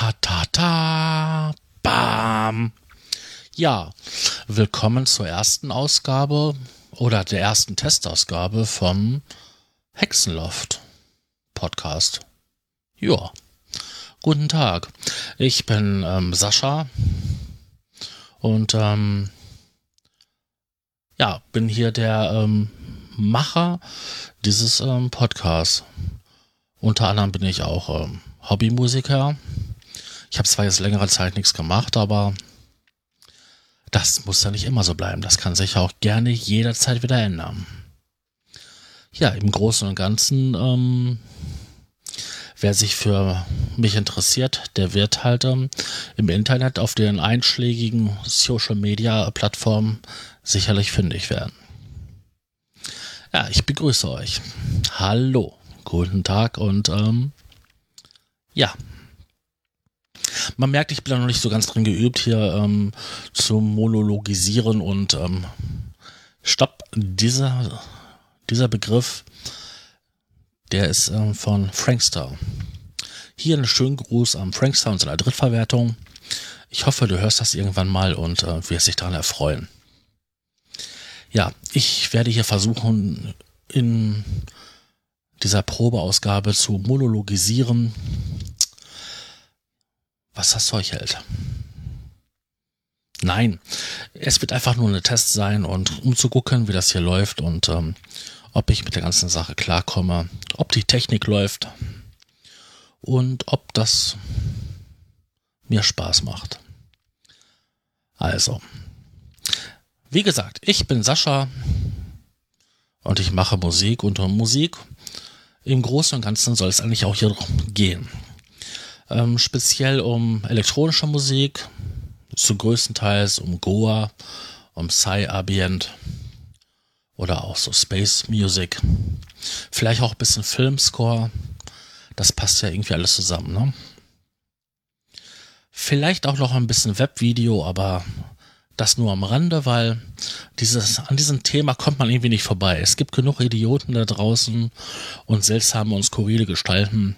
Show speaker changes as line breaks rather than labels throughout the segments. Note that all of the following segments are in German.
ta ta ta. Bam. Ja, willkommen zur ersten Ausgabe oder der ersten Testausgabe vom Hexenloft Podcast. Ja, guten Tag. Ich bin ähm, Sascha und ähm, ja, bin hier der ähm, Macher dieses ähm, Podcasts. Unter anderem bin ich auch ähm, Hobbymusiker. Ich habe zwar jetzt längere Zeit nichts gemacht, aber das muss ja nicht immer so bleiben. Das kann sich auch gerne jederzeit wieder ändern. Ja, im Großen und Ganzen, ähm, wer sich für mich interessiert, der wird halt ähm, im Internet auf den einschlägigen Social Media Plattformen sicherlich fündig werden. Ja, ich begrüße euch. Hallo, guten Tag und ähm, ja, man merkt, ich bin da noch nicht so ganz drin geübt, hier ähm, zu monologisieren und ähm, stopp, dieser, dieser Begriff, der ist ähm, von Frankstar. Hier einen schönen Gruß am Frankstar und seiner Drittverwertung. Ich hoffe, du hörst das irgendwann mal und äh, wirst dich daran erfreuen. Ja, ich werde hier versuchen, in dieser Probeausgabe zu monologisieren, was das Zeug hält. Nein, es wird einfach nur eine Test sein und um zu gucken, wie das hier läuft und ähm, ob ich mit der ganzen Sache klarkomme, ob die Technik läuft und ob das mir Spaß macht. Also, wie gesagt, ich bin Sascha und ich mache Musik und um Musik im Großen und Ganzen soll es eigentlich auch hier gehen ähm, speziell um elektronische Musik, zu größtenteils um Goa, um Psy-Ambient oder auch so Space Music. Vielleicht auch ein bisschen Filmscore. Das passt ja irgendwie alles zusammen, ne? Vielleicht auch noch ein bisschen Webvideo, aber das nur am Rande, weil dieses, an diesem Thema kommt man irgendwie nicht vorbei. Es gibt genug Idioten da draußen und seltsame und skurrile Gestalten,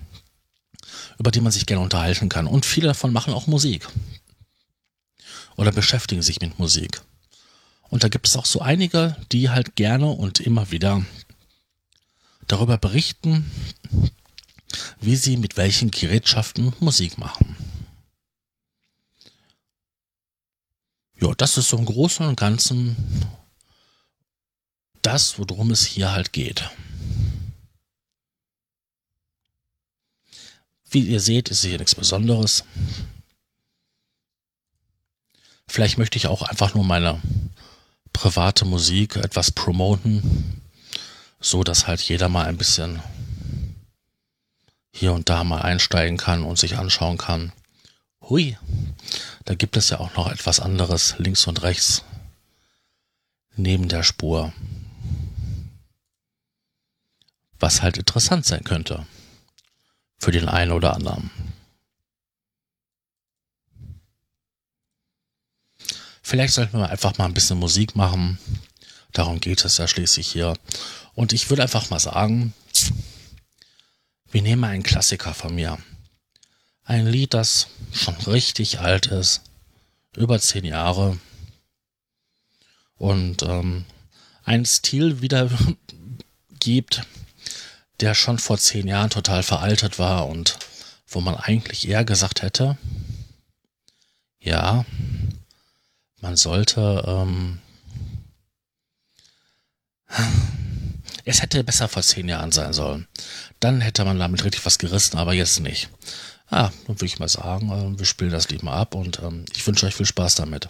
über die man sich gerne unterhalten kann. Und viele davon machen auch Musik. Oder beschäftigen sich mit Musik. Und da gibt es auch so einige, die halt gerne und immer wieder darüber berichten, wie sie mit welchen Gerätschaften Musik machen. Ja, das ist so im Großen und Ganzen das, worum es hier halt geht. Wie ihr seht, ist hier nichts Besonderes. Vielleicht möchte ich auch einfach nur meine private Musik etwas promoten, so dass halt jeder mal ein bisschen hier und da mal einsteigen kann und sich anschauen kann. Hui, da gibt es ja auch noch etwas anderes links und rechts neben der Spur, was halt interessant sein könnte für den einen oder anderen. Vielleicht sollten wir einfach mal ein bisschen Musik machen. Darum geht es ja schließlich hier. Und ich würde einfach mal sagen, wir nehmen einen Klassiker von mir. Ein Lied, das schon richtig alt ist. Über zehn Jahre. Und ähm, einen Stil wieder gibt, der schon vor zehn Jahren total veraltet war und wo man eigentlich eher gesagt hätte, ja, man sollte, ähm, es hätte besser vor zehn Jahren sein sollen. Dann hätte man damit richtig was gerissen, aber jetzt nicht. Ah, dann würde ich mal sagen, äh, wir spielen das Lied mal ab und ähm, ich wünsche euch viel Spaß damit.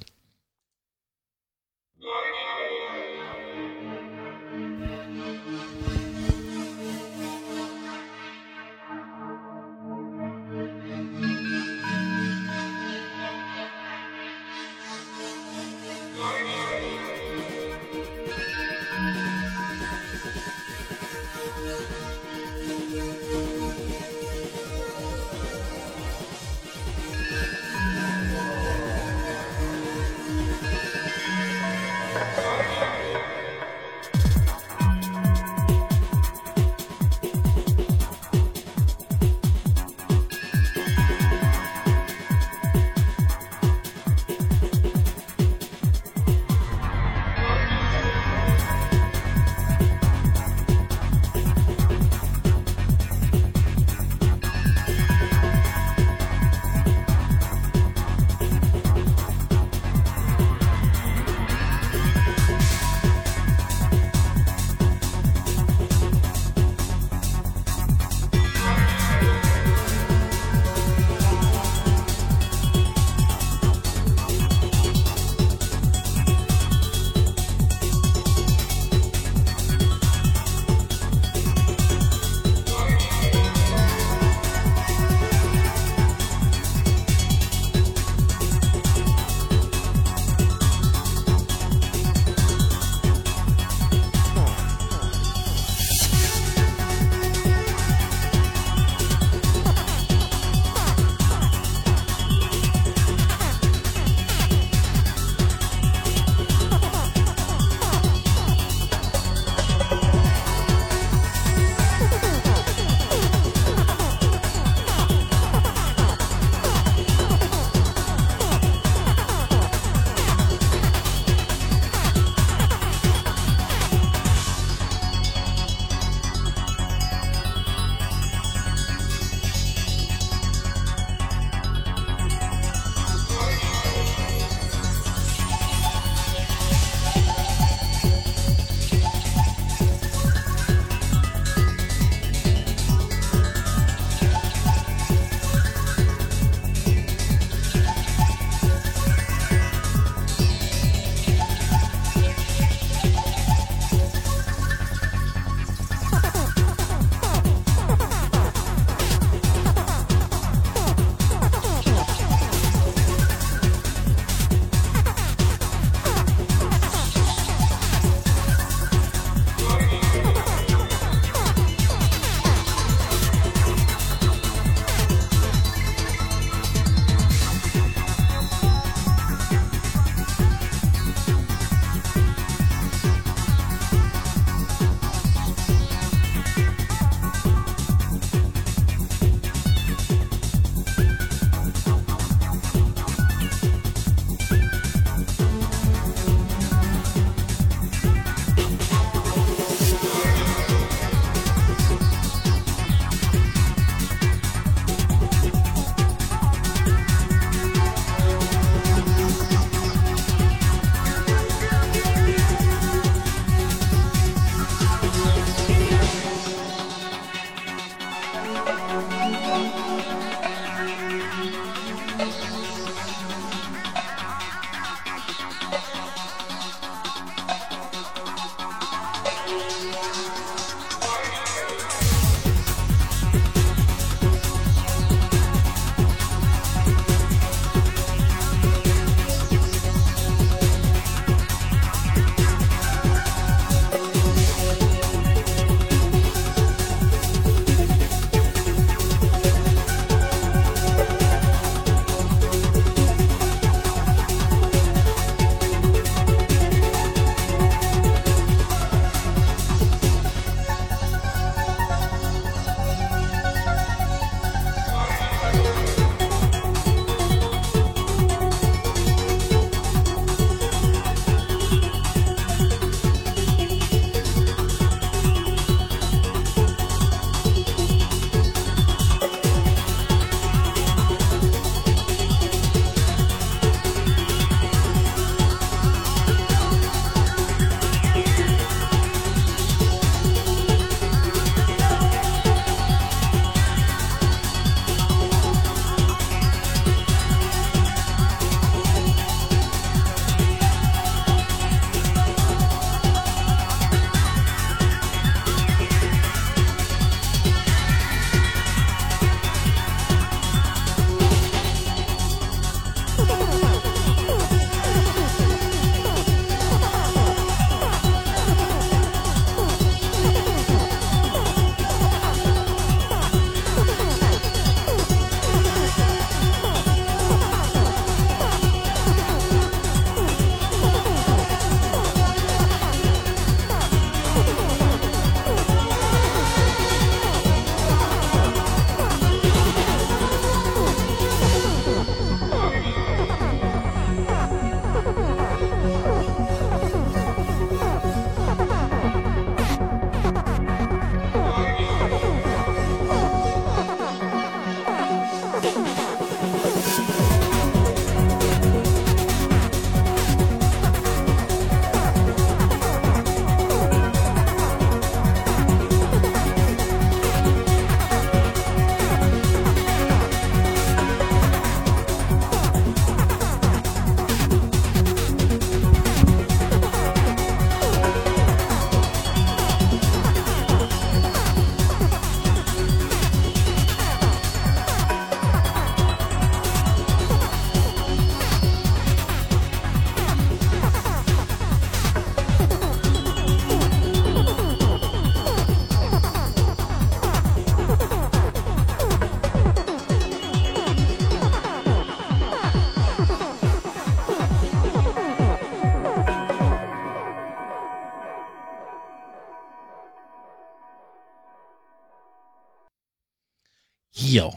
Ja,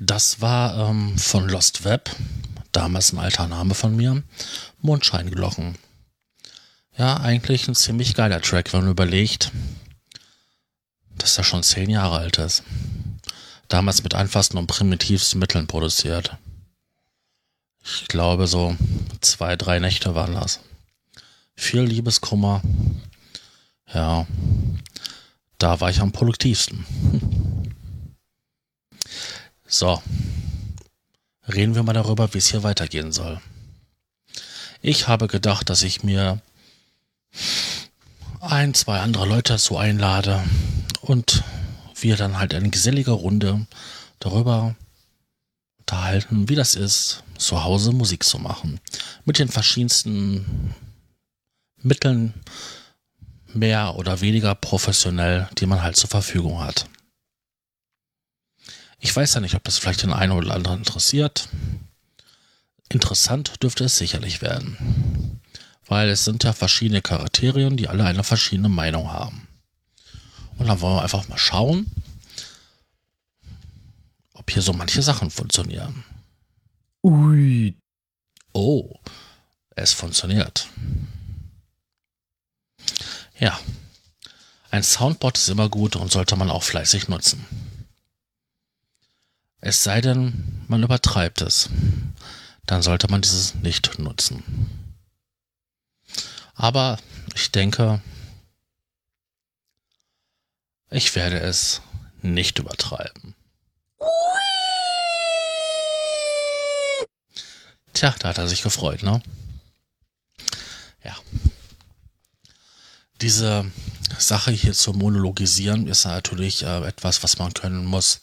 das war ähm, von Lost Web, damals ein alter Name von mir, Mondscheinglocken. Ja, eigentlich ein ziemlich geiler Track, wenn man überlegt, dass er schon zehn Jahre alt ist. Damals mit einfachsten und primitivsten Mitteln produziert. Ich glaube, so zwei, drei Nächte waren das. Viel Liebeskummer. Ja, da war ich am produktivsten. So. Reden wir mal darüber, wie es hier weitergehen soll. Ich habe gedacht, dass ich mir ein, zwei andere Leute dazu einlade und wir dann halt eine gesellige Runde darüber unterhalten, wie das ist, zu Hause Musik zu machen. Mit den verschiedensten Mitteln, mehr oder weniger professionell, die man halt zur Verfügung hat. Ich weiß ja nicht, ob das vielleicht den einen oder anderen interessiert. Interessant dürfte es sicherlich werden. Weil es sind ja verschiedene Charakterien, die alle eine verschiedene Meinung haben. Und dann wollen wir einfach mal schauen, ob hier so manche Sachen funktionieren.
Ui.
Oh, es funktioniert. Ja, ein Soundboard ist immer gut und sollte man auch fleißig nutzen. Es sei denn, man übertreibt es. Dann sollte man dieses nicht nutzen. Aber ich denke, ich werde es nicht übertreiben. Tja, da hat er sich gefreut, ne? Ja. Diese Sache hier zu monologisieren ist natürlich äh, etwas, was man können muss.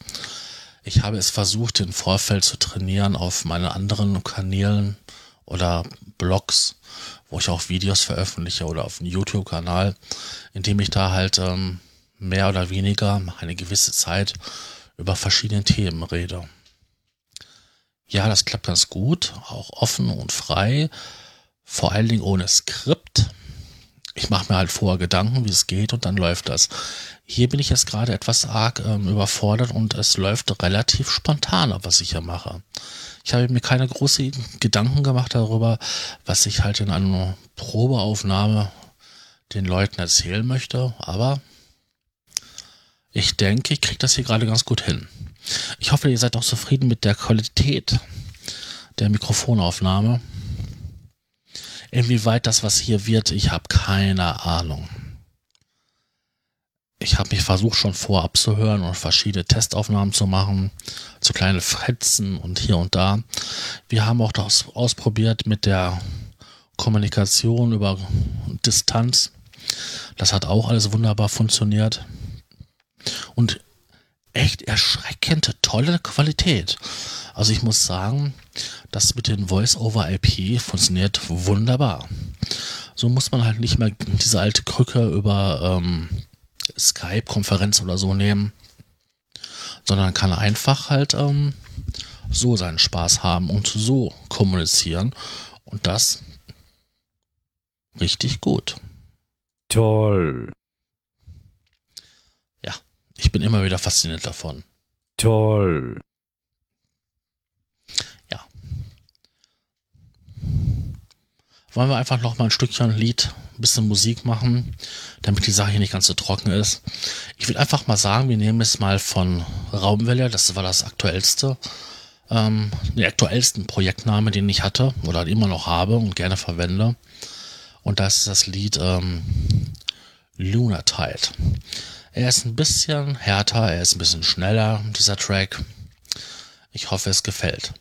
Ich habe es versucht, im Vorfeld zu trainieren auf meinen anderen Kanälen oder Blogs, wo ich auch Videos veröffentliche oder auf dem YouTube-Kanal, indem ich da halt ähm, mehr oder weniger eine gewisse Zeit über verschiedene Themen rede. Ja, das klappt ganz gut, auch offen und frei, vor allen Dingen ohne Skript. Ich mache mir halt vorher Gedanken, wie es geht und dann läuft das. Hier bin ich jetzt gerade etwas arg ähm, überfordert und es läuft relativ spontan, was ich hier mache. Ich habe mir keine großen Gedanken gemacht darüber, was ich halt in einer Probeaufnahme den Leuten erzählen möchte, aber ich denke, ich kriege das hier gerade ganz gut hin. Ich hoffe, ihr seid auch zufrieden mit der Qualität der Mikrofonaufnahme. Inwieweit das was hier wird, ich habe keine Ahnung. Ich habe mich versucht schon vorab zu hören und verschiedene Testaufnahmen zu machen, zu kleine Fetzen und hier und da. Wir haben auch das ausprobiert mit der Kommunikation über Distanz. Das hat auch alles wunderbar funktioniert. Und echt erschreckend tolle Qualität. Also ich muss sagen, das mit den Voice-over-IP funktioniert wunderbar. So muss man halt nicht mehr diese alte Krücke über ähm, Skype-Konferenz oder so nehmen, sondern kann einfach halt ähm, so seinen Spaß haben und so kommunizieren. Und das richtig gut.
Toll.
Ich bin immer wieder fasziniert davon.
Toll.
Wollen wir einfach noch mal ein Stückchen Lied, ein bisschen Musik machen, damit die Sache hier nicht ganz so trocken ist. Ich will einfach mal sagen, wir nehmen es mal von Raumwelle, das war das aktuellste, ähm, den aktuellsten Projektname, den ich hatte oder immer noch habe und gerne verwende. Und das ist das Lied ähm, Lunar Tide. Er ist ein bisschen härter, er ist ein bisschen schneller, dieser Track. Ich hoffe, es gefällt.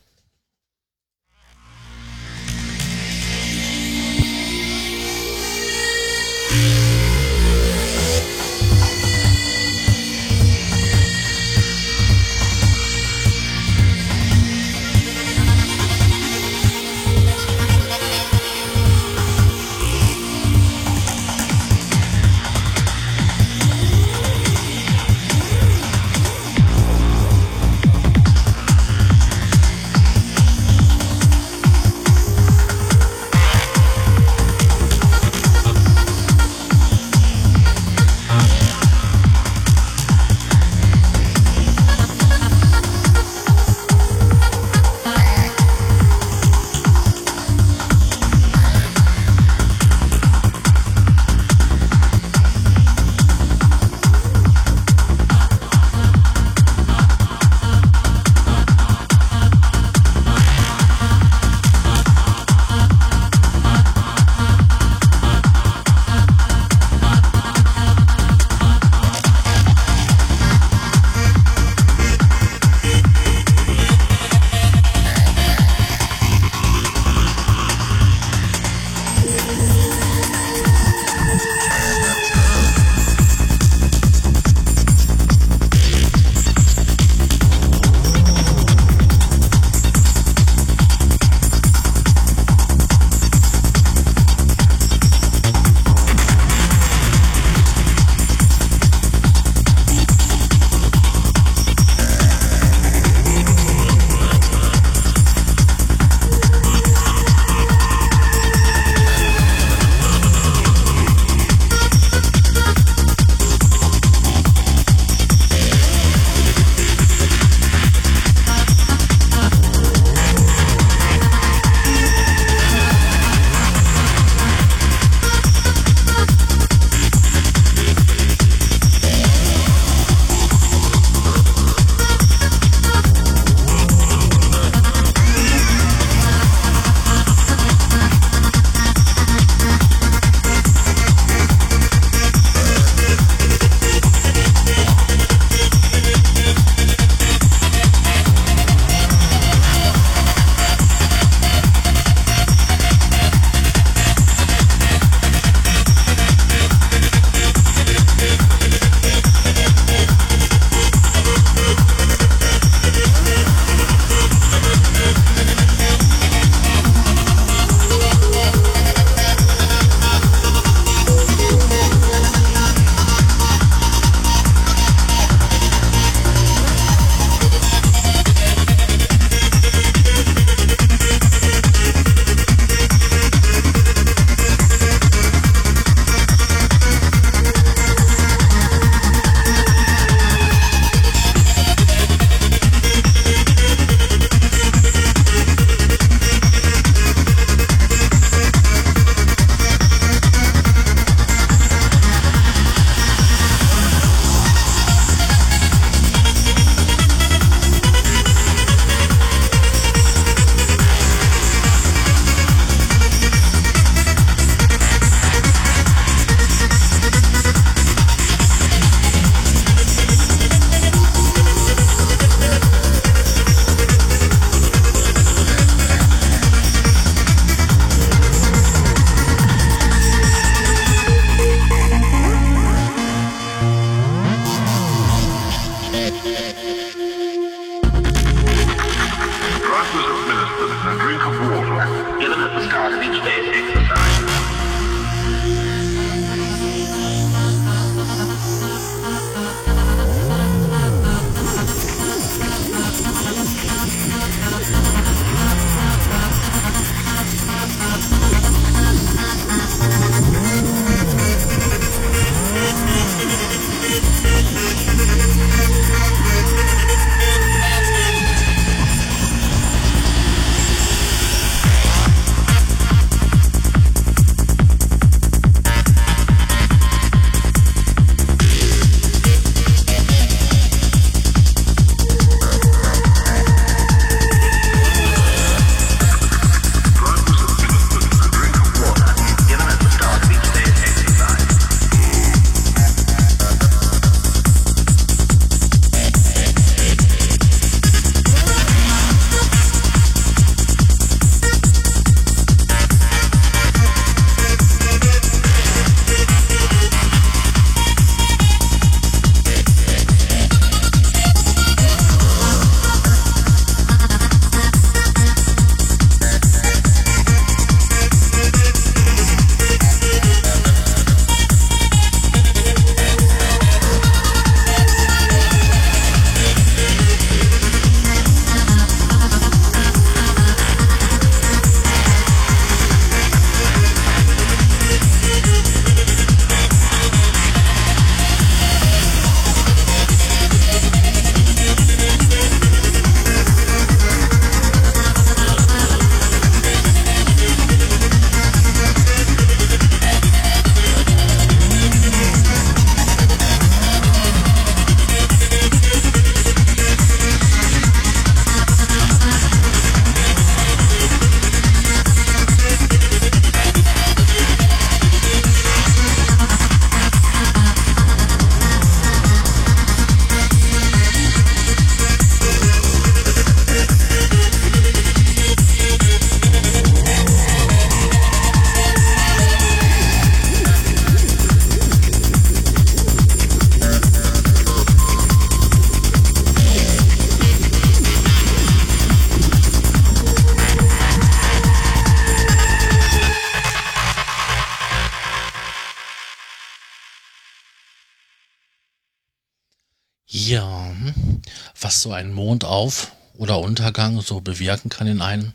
Was so ein Mondauf- oder Untergang so bewirken kann in einem,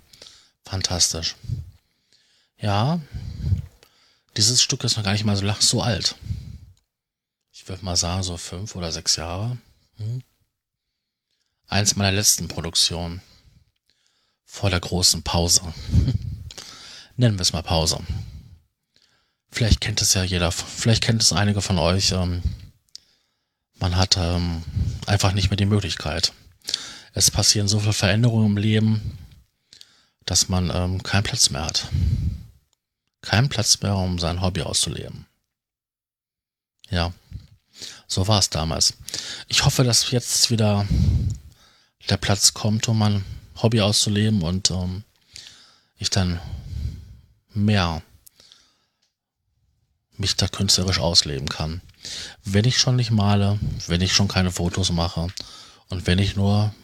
fantastisch. Ja, dieses Stück ist noch gar nicht mal so, so alt. Ich würde mal sagen, so fünf oder sechs Jahre. Hm. Eins meiner letzten Produktionen. Vor der großen Pause. Nennen wir es mal Pause. Vielleicht kennt es ja jeder, vielleicht kennt es einige von euch. Ähm, man hat ähm, einfach nicht mehr die Möglichkeit. Es passieren so viele Veränderungen im Leben, dass man ähm, keinen Platz mehr hat. Keinen Platz mehr, um sein Hobby auszuleben. Ja, so war es damals. Ich hoffe, dass jetzt wieder der Platz kommt, um mein Hobby auszuleben und ähm, ich dann mehr mich da künstlerisch ausleben kann. Wenn ich schon nicht male, wenn ich schon keine Fotos mache und wenn ich nur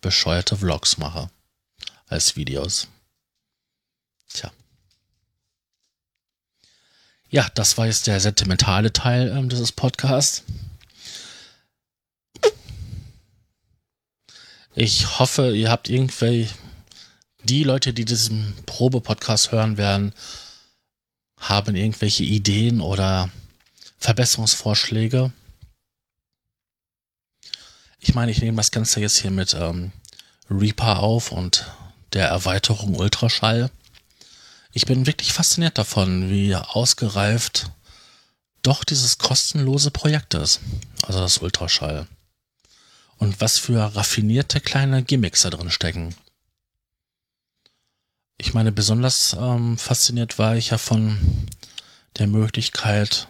bescheuerte Vlogs mache als Videos. Tja. Ja, das war jetzt der sentimentale Teil ähm, dieses Podcasts. Ich hoffe, ihr habt irgendwie die Leute, die diesen Probe-Podcast hören werden, haben irgendwelche Ideen oder Verbesserungsvorschläge. Ich meine, ich nehme das Ganze jetzt hier mit ähm, Reaper auf und der Erweiterung Ultraschall. Ich bin wirklich fasziniert davon, wie ausgereift doch dieses kostenlose Projekt ist. Also das Ultraschall. Und was für raffinierte kleine Gimmicks da drin stecken. Ich meine, besonders ähm, fasziniert war ich ja von der Möglichkeit,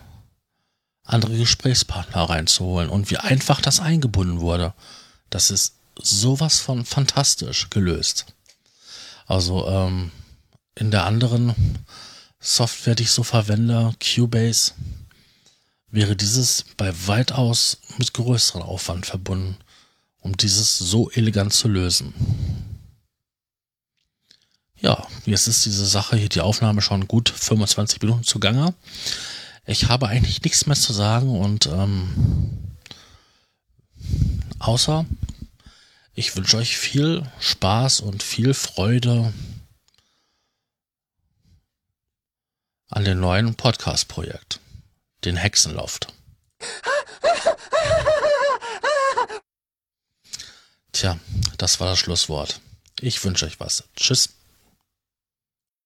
andere Gesprächspartner reinzuholen und wie einfach das eingebunden wurde. Das ist sowas von fantastisch gelöst. Also ähm, in der anderen Software, die ich so verwende, Cubase, wäre dieses bei weitaus mit größerem Aufwand verbunden, um dieses so elegant zu lösen. Ja, jetzt ist diese Sache hier, die Aufnahme schon gut 25 Minuten zugange. Ich habe eigentlich nichts mehr zu sagen und ähm, außer ich wünsche euch viel Spaß und viel Freude an dem neuen Podcast-Projekt, den Hexenloft. Tja, das war das Schlusswort. Ich wünsche euch was. Tschüss.